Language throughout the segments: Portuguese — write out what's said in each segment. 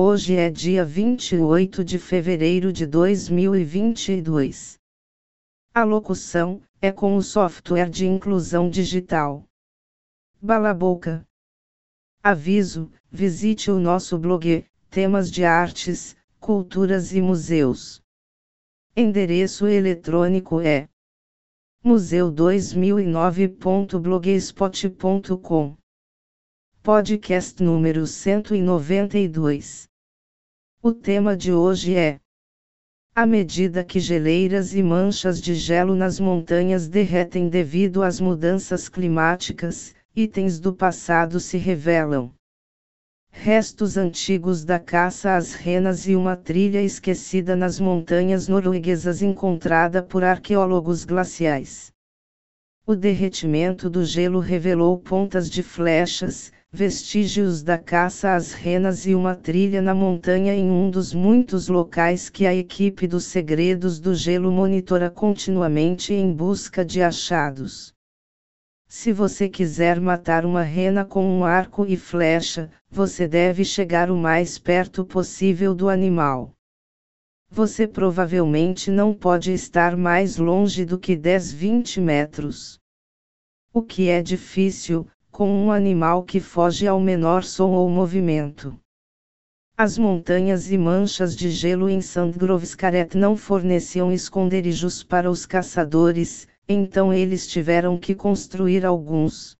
Hoje é dia 28 de fevereiro de 2022. A locução é com o software de inclusão digital. Balaboca. Aviso: visite o nosso blog, temas de artes, culturas e museus. Endereço eletrônico é museu2009.blogspot.com. Podcast número 192. O tema de hoje é: À medida que geleiras e manchas de gelo nas montanhas derretem devido às mudanças climáticas, itens do passado se revelam. Restos antigos da caça às renas e uma trilha esquecida nas montanhas norueguesas encontrada por arqueólogos glaciais. O derretimento do gelo revelou pontas de flechas, vestígios da caça às renas e uma trilha na montanha em um dos muitos locais que a equipe dos Segredos do Gelo monitora continuamente em busca de achados. Se você quiser matar uma rena com um arco e flecha, você deve chegar o mais perto possível do animal. Você provavelmente não pode estar mais longe do que 10-20 metros. O que é difícil, com um animal que foge ao menor som ou movimento. As montanhas e manchas de gelo em Sandgrovskaret não forneciam esconderijos para os caçadores, então eles tiveram que construir alguns.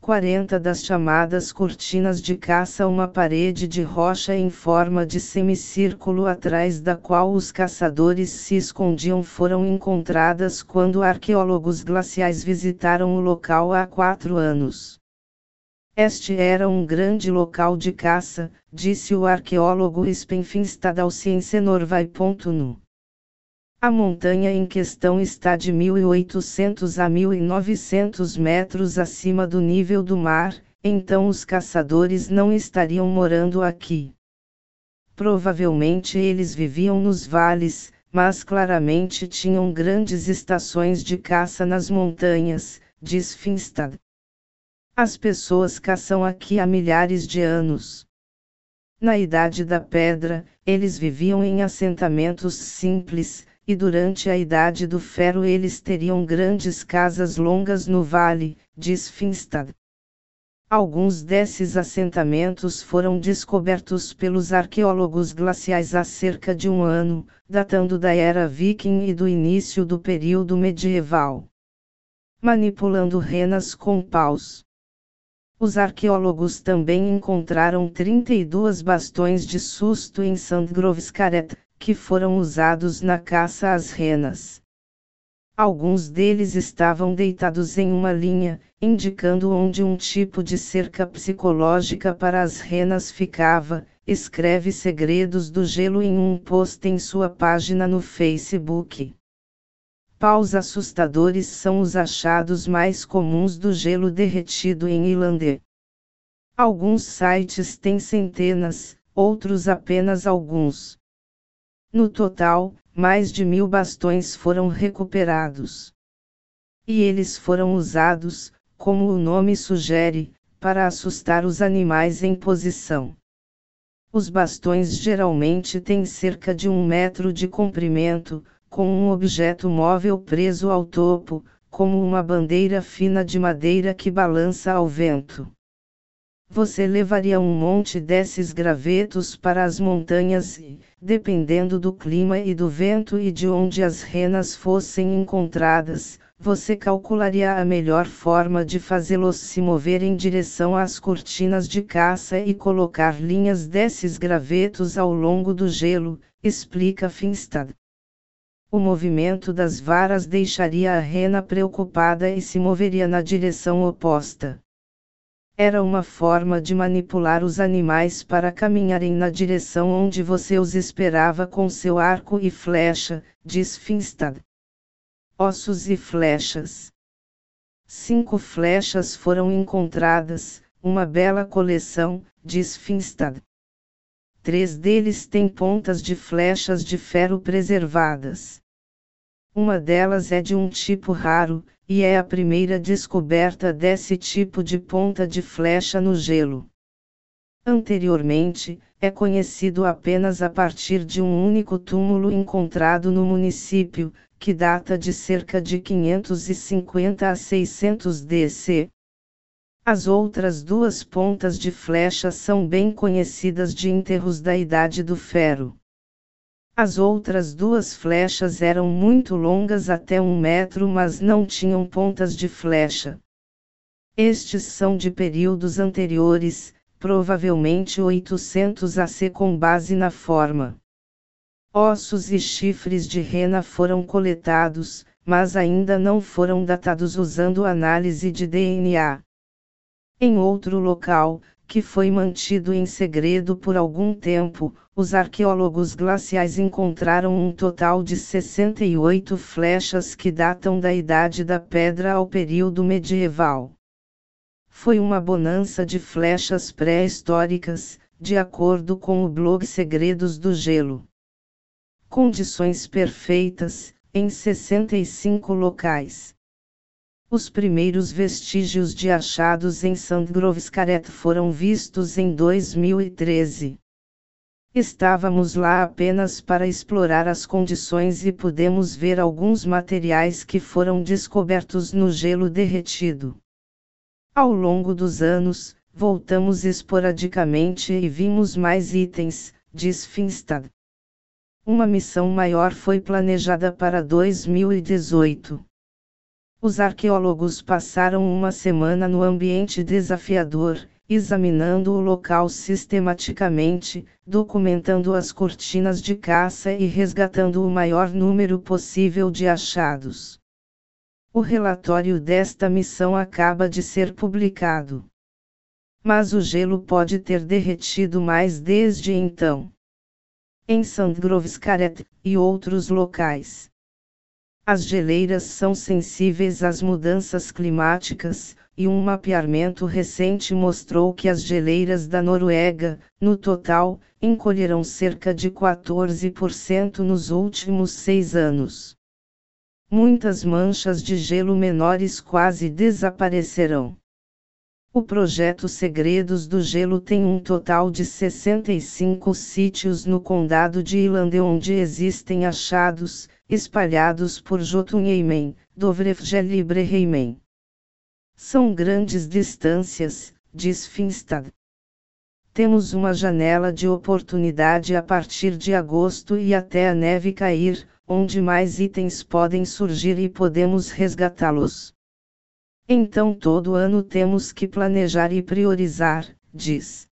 40 das chamadas cortinas de caça uma parede de rocha em forma de semicírculo atrás da qual os caçadores se escondiam foram encontradas quando arqueólogos glaciais visitaram o local há quatro anos. Este era um grande local de caça, disse o arqueólogo Spenfinstad ao Ciencenorvai.nu. A montanha em questão está de 1.800 a 1.900 metros acima do nível do mar, então os caçadores não estariam morando aqui. Provavelmente eles viviam nos vales, mas claramente tinham grandes estações de caça nas montanhas, diz Finstad. As pessoas caçam aqui há milhares de anos. Na Idade da Pedra, eles viviam em assentamentos simples, e durante a Idade do Ferro eles teriam grandes casas longas no vale, diz Finstad. Alguns desses assentamentos foram descobertos pelos arqueólogos glaciais há cerca de um ano, datando da era viking e do início do período medieval. Manipulando renas com paus. Os arqueólogos também encontraram 32 bastões de susto em Sandgrovskaret, que foram usados na caça às renas. Alguns deles estavam deitados em uma linha, indicando onde um tipo de cerca psicológica para as renas ficava, escreve Segredos do Gelo em um post em sua página no Facebook. Paus assustadores são os achados mais comuns do gelo derretido em Irlande. Alguns sites têm centenas, outros apenas alguns. No total, mais de mil bastões foram recuperados. E eles foram usados, como o nome sugere, para assustar os animais em posição. Os bastões geralmente têm cerca de um metro de comprimento, com um objeto móvel preso ao topo, como uma bandeira fina de madeira que balança ao vento. Você levaria um monte desses gravetos para as montanhas e, dependendo do clima e do vento e de onde as renas fossem encontradas, você calcularia a melhor forma de fazê-los se mover em direção às cortinas de caça e colocar linhas desses gravetos ao longo do gelo, explica Finstad. O movimento das varas deixaria a rena preocupada e se moveria na direção oposta. Era uma forma de manipular os animais para caminharem na direção onde você os esperava com seu arco e flecha, diz Finstad. Ossos e flechas. Cinco flechas foram encontradas, uma bela coleção, diz Finstad. Três deles têm pontas de flechas de ferro preservadas. Uma delas é de um tipo raro, e é a primeira descoberta desse tipo de ponta de flecha no gelo. Anteriormente, é conhecido apenas a partir de um único túmulo encontrado no município, que data de cerca de 550 a 600 DC. As outras duas pontas de flecha são bem conhecidas de enterros da Idade do Ferro. As outras duas flechas eram muito longas até um metro, mas não tinham pontas de flecha. Estes são de períodos anteriores, provavelmente 800 AC com base na forma. Ossos e chifres de rena foram coletados, mas ainda não foram datados usando análise de DNA. Em outro local, que foi mantido em segredo por algum tempo, os arqueólogos glaciais encontraram um total de 68 flechas que datam da Idade da Pedra ao período medieval. Foi uma bonança de flechas pré-históricas, de acordo com o blog Segredos do Gelo. Condições perfeitas, em 65 locais. Os primeiros vestígios de achados em Sandgrovskaret foram vistos em 2013. Estávamos lá apenas para explorar as condições e pudemos ver alguns materiais que foram descobertos no gelo derretido. Ao longo dos anos, voltamos esporadicamente e vimos mais itens, diz Finstad. Uma missão maior foi planejada para 2018. Os arqueólogos passaram uma semana no ambiente desafiador, examinando o local sistematicamente, documentando as cortinas de caça e resgatando o maior número possível de achados. O relatório desta missão acaba de ser publicado. Mas o gelo pode ter derretido mais desde então. Em Sandgrovskaret e outros locais. As geleiras são sensíveis às mudanças climáticas, e um mapeamento recente mostrou que as geleiras da Noruega, no total, encolheram cerca de 14% nos últimos seis anos. Muitas manchas de gelo menores quase desaparecerão. O projeto Segredos do Gelo tem um total de 65 sítios no condado de Irlande onde existem achados, espalhados por Jotunheimen, Dovrefgel e Breheimen. São grandes distâncias, diz Finstad. Temos uma janela de oportunidade a partir de agosto e até a neve cair, onde mais itens podem surgir e podemos resgatá-los. Então todo ano temos que planejar e priorizar, diz.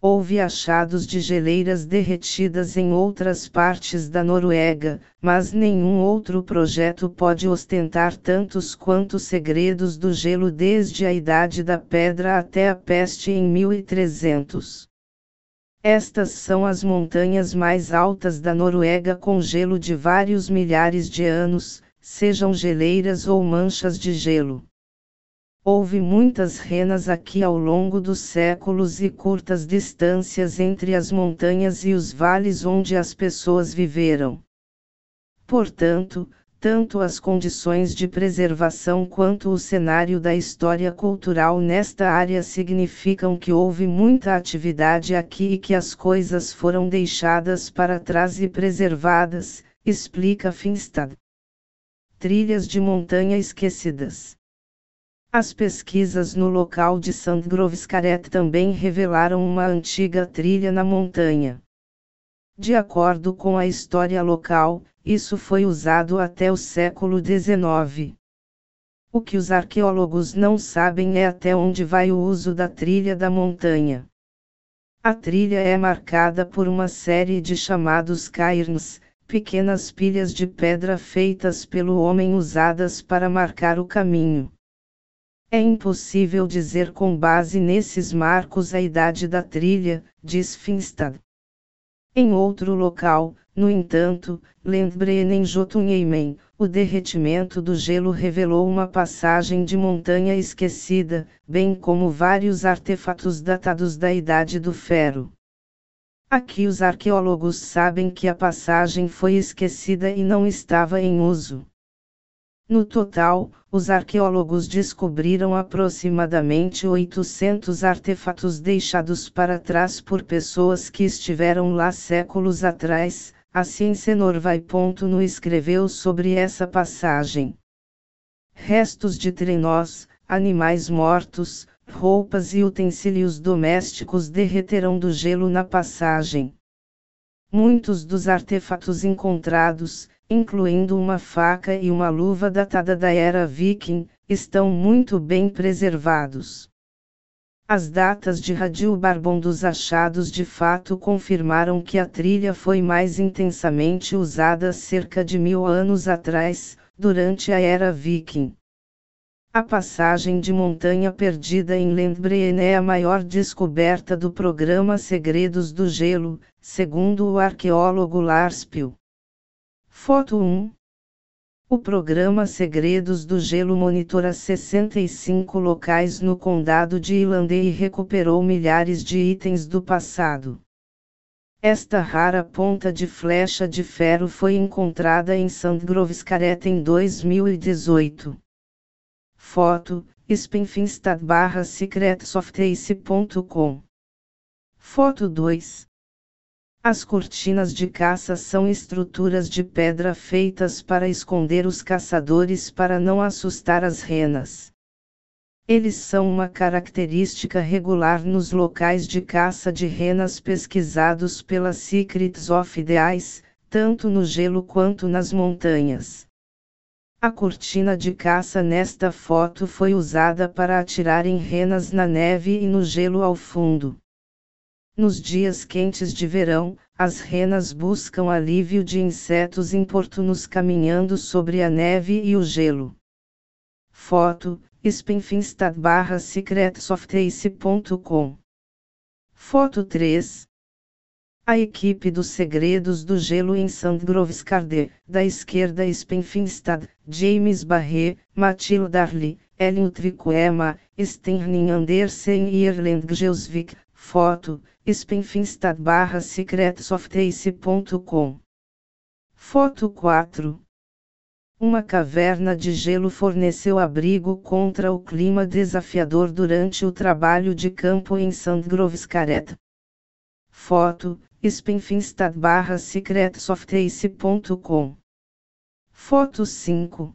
Houve achados de geleiras derretidas em outras partes da Noruega, mas nenhum outro projeto pode ostentar tantos quanto segredos do gelo desde a Idade da Pedra até a peste em 1300. Estas são as montanhas mais altas da Noruega com gelo de vários milhares de anos, sejam geleiras ou manchas de gelo. Houve muitas renas aqui ao longo dos séculos e curtas distâncias entre as montanhas e os vales onde as pessoas viveram. Portanto, tanto as condições de preservação quanto o cenário da história cultural nesta área significam que houve muita atividade aqui e que as coisas foram deixadas para trás e preservadas, explica Finstad. Trilhas de montanha esquecidas. As pesquisas no local de Sandgrovskaret também revelaram uma antiga trilha na montanha. De acordo com a história local, isso foi usado até o século XIX. O que os arqueólogos não sabem é até onde vai o uso da trilha da montanha. A trilha é marcada por uma série de chamados cairns, pequenas pilhas de pedra feitas pelo homem usadas para marcar o caminho. É impossível dizer com base nesses marcos a idade da trilha, diz Finstad. Em outro local, no entanto, Lendbren em Jotunheimen, o derretimento do gelo revelou uma passagem de montanha esquecida, bem como vários artefatos datados da Idade do Ferro. Aqui os arqueólogos sabem que a passagem foi esquecida e não estava em uso. No total, os arqueólogos descobriram aproximadamente 800 artefatos deixados para trás por pessoas que estiveram lá séculos atrás, assim Senor Vai. No escreveu sobre essa passagem. Restos de trenós, animais mortos, roupas e utensílios domésticos derreterão do gelo na passagem. Muitos dos artefatos encontrados, incluindo uma faca e uma luva datada da era viking, estão muito bem preservados. As datas de radiobarbon dos achados de fato confirmaram que a trilha foi mais intensamente usada cerca de mil anos atrás, durante a era viking. A passagem de montanha perdida em Lendbreen é a maior descoberta do programa Segredos do Gelo, segundo o arqueólogo Lars Pihl. Foto 1 O programa Segredos do Gelo monitora 65 locais no condado de Irlande e recuperou milhares de itens do passado. Esta rara ponta de flecha de ferro foi encontrada em Sandgrovskaret em 2018. Foto, Spinfinstad barra secretsoftace.com. Foto 2. As cortinas de caça são estruturas de pedra feitas para esconder os caçadores para não assustar as renas. Eles são uma característica regular nos locais de caça de renas pesquisados pela Secrets of the Ice, tanto no gelo quanto nas montanhas. A cortina de caça nesta foto foi usada para atirar em renas na neve e no gelo ao fundo. Nos dias quentes de verão, as renas buscam alívio de insetos importunos caminhando sobre a neve e o gelo. Foto: Spinfinstad barra Foto 3 a equipe dos Segredos do Gelo em Sandgrovskard, da esquerda Spenfinstad, James Barre, Mathilde Darley, Elin Tricoema, Stenning Andersen e Erland Gelsvik, foto, Spenfinstad barra secretsoftace.com. Foto 4 Uma caverna de gelo forneceu abrigo contra o clima desafiador durante o trabalho de campo em Sandgrovskaret. Foto, Spinfinstad barra secretsoftace.com. Foto 5.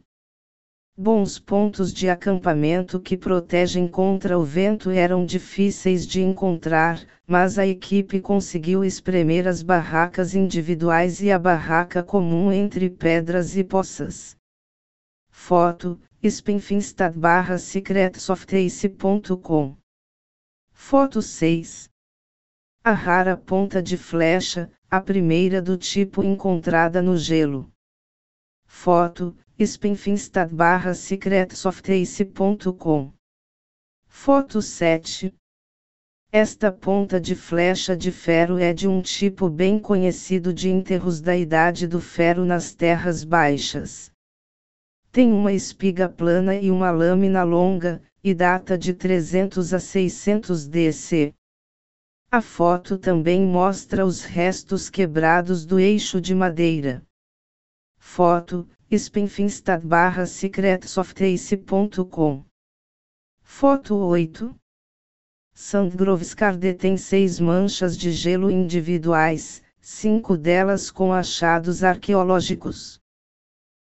Bons pontos de acampamento que protegem contra o vento eram difíceis de encontrar, mas a equipe conseguiu espremer as barracas individuais e a barraca comum entre pedras e poças. Foto: Spinfinstad barra secretsoftace.com. Foto 6. A rara ponta de flecha, a primeira do tipo encontrada no gelo. Foto: Spinfinstad barra. Foto 7. Esta ponta de flecha de ferro é de um tipo bem conhecido de enterros da Idade do Ferro nas terras baixas. Tem uma espiga plana e uma lâmina longa, e data de 300 a 600 DC. A foto também mostra os restos quebrados do eixo de madeira. Foto: Spinfinstad barra secretsoftace.com Foto 8 Sandgrovskar tem seis manchas de gelo individuais, cinco delas com achados arqueológicos.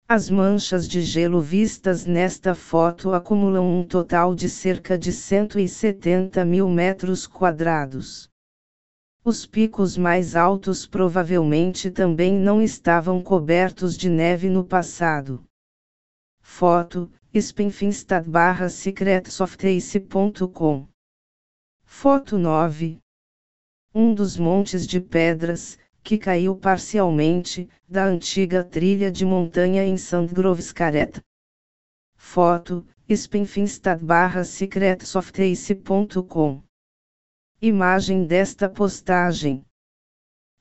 As manchas de gelo vistas nesta foto acumulam um total de cerca de 170 mil metros quadrados. Os picos mais altos provavelmente também não estavam cobertos de neve no passado. Foto: Spinfinstad barra Foto 9 Um dos montes de pedras, que caiu parcialmente, da antiga trilha de montanha em Sandgrovskaret. Foto: Spinfinstad barra secretsoftace.com Imagem desta postagem.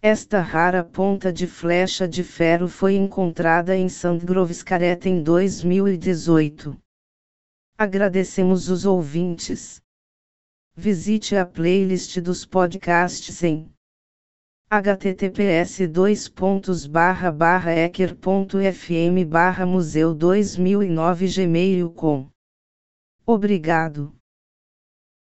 Esta rara ponta de flecha de ferro foi encontrada em Sandgrovskaret em 2018. Agradecemos os ouvintes. Visite a playlist dos podcasts em https ecker.fm museu 2009 gmail com Obrigado.